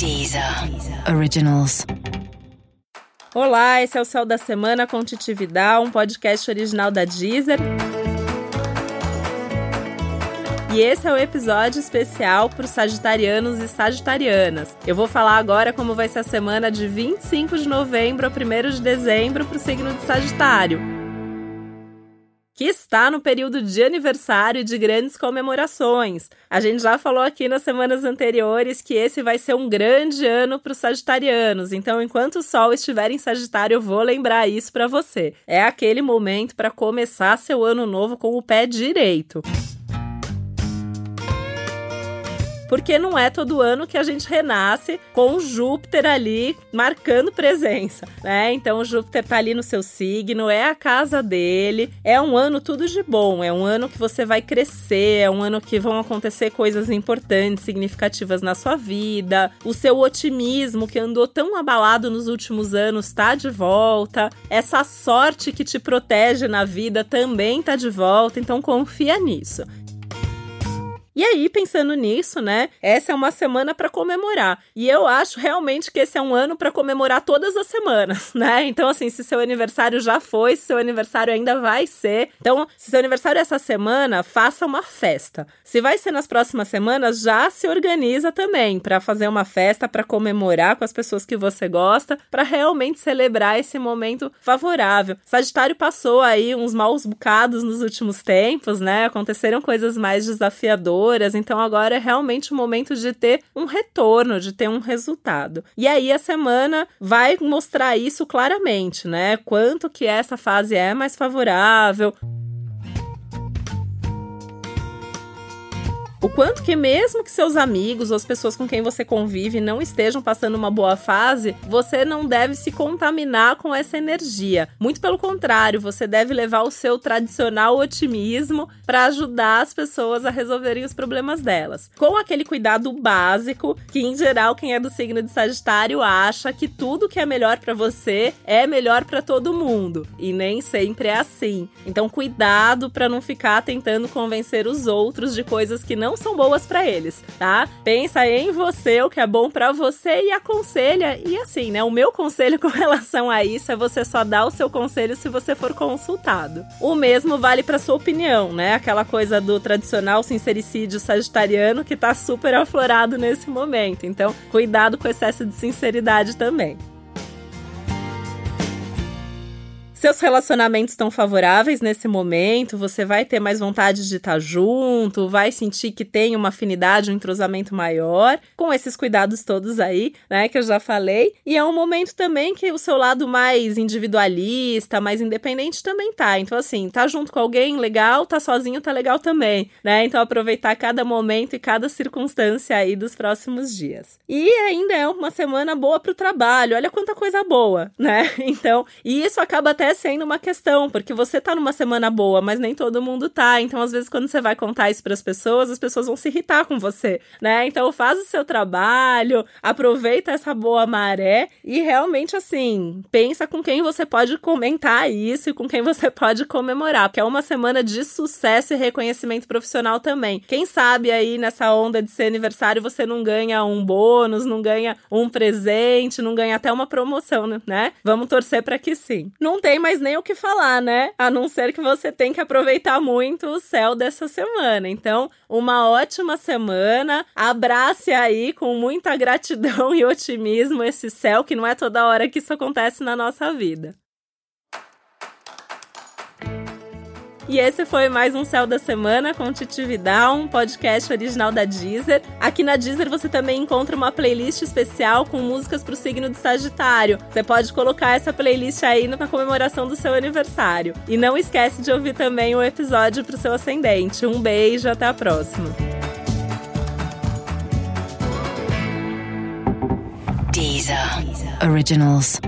Deezer Originals. Olá, esse é o Céu da Semana com Titi Vidal, um podcast original da Deezer. E esse é o episódio especial para os sagitarianos e sagitarianas. Eu vou falar agora como vai ser a semana de 25 de novembro a 1 de dezembro para o signo de Sagitário que está no período de aniversário de grandes comemorações. A gente já falou aqui nas semanas anteriores que esse vai ser um grande ano para os sagitarianos. Então, enquanto o Sol estiver em Sagitário, eu vou lembrar isso para você. É aquele momento para começar seu ano novo com o pé direito porque não é todo ano que a gente renasce com Júpiter ali marcando presença, né? Então Júpiter tá ali no seu signo, é a casa dele, é um ano tudo de bom, é um ano que você vai crescer, é um ano que vão acontecer coisas importantes, significativas na sua vida, o seu otimismo que andou tão abalado nos últimos anos tá de volta, essa sorte que te protege na vida também tá de volta, então confia nisso. E aí, pensando nisso, né? Essa é uma semana para comemorar. E eu acho realmente que esse é um ano para comemorar todas as semanas, né? Então, assim, se seu aniversário já foi, se seu aniversário ainda vai ser. Então, se seu aniversário é essa semana, faça uma festa. Se vai ser nas próximas semanas, já se organiza também para fazer uma festa, para comemorar com as pessoas que você gosta, para realmente celebrar esse momento favorável. Sagitário passou aí uns maus bocados nos últimos tempos, né? Aconteceram coisas mais desafiadoras então agora é realmente o momento de ter um retorno, de ter um resultado. E aí a semana vai mostrar isso claramente, né? Quanto que essa fase é mais favorável. O quanto que, mesmo que seus amigos ou as pessoas com quem você convive não estejam passando uma boa fase, você não deve se contaminar com essa energia. Muito pelo contrário, você deve levar o seu tradicional otimismo para ajudar as pessoas a resolverem os problemas delas. Com aquele cuidado básico, que em geral quem é do signo de Sagitário acha que tudo que é melhor para você é melhor para todo mundo. E nem sempre é assim. Então, cuidado para não ficar tentando convencer os outros de coisas que não não são boas para eles, tá? Pensa em você, o que é bom para você e aconselha. E assim, né? O meu conselho com relação a isso é você só dar o seu conselho se você for consultado. O mesmo vale para sua opinião, né? Aquela coisa do tradicional sincericídio sagitariano que tá super aflorado nesse momento. Então, cuidado com o excesso de sinceridade também. Seus relacionamentos estão favoráveis nesse momento, você vai ter mais vontade de estar junto, vai sentir que tem uma afinidade, um entrosamento maior, com esses cuidados todos aí, né, que eu já falei. E é um momento também que o seu lado mais individualista, mais independente também tá. Então, assim, tá junto com alguém, legal, tá sozinho, tá legal também, né? Então, aproveitar cada momento e cada circunstância aí dos próximos dias. E ainda é uma semana boa pro trabalho, olha quanta coisa boa, né? Então, e isso acaba até sendo uma questão, porque você tá numa semana boa, mas nem todo mundo tá. Então, às vezes, quando você vai contar isso para as pessoas, as pessoas vão se irritar com você, né? Então, faz o seu trabalho, aproveita essa boa maré e realmente, assim, pensa com quem você pode comentar isso e com quem você pode comemorar, porque é uma semana de sucesso e reconhecimento profissional também. Quem sabe aí nessa onda de ser aniversário você não ganha um bônus, não ganha um presente, não ganha até uma promoção, né? Vamos torcer para que sim. Não tem mais nem o que falar, né? A não ser que você tem que aproveitar muito o céu dessa semana. Então, uma ótima semana. Abrace aí com muita gratidão e otimismo esse céu, que não é toda hora que isso acontece na nossa vida. E esse foi mais um Céu da Semana com Titi Vidal, um podcast original da Deezer. Aqui na Deezer você também encontra uma playlist especial com músicas para o signo de Sagitário. Você pode colocar essa playlist aí na comemoração do seu aniversário. E não esquece de ouvir também o episódio para o seu ascendente. Um beijo, até a próxima. Deezer. Originals.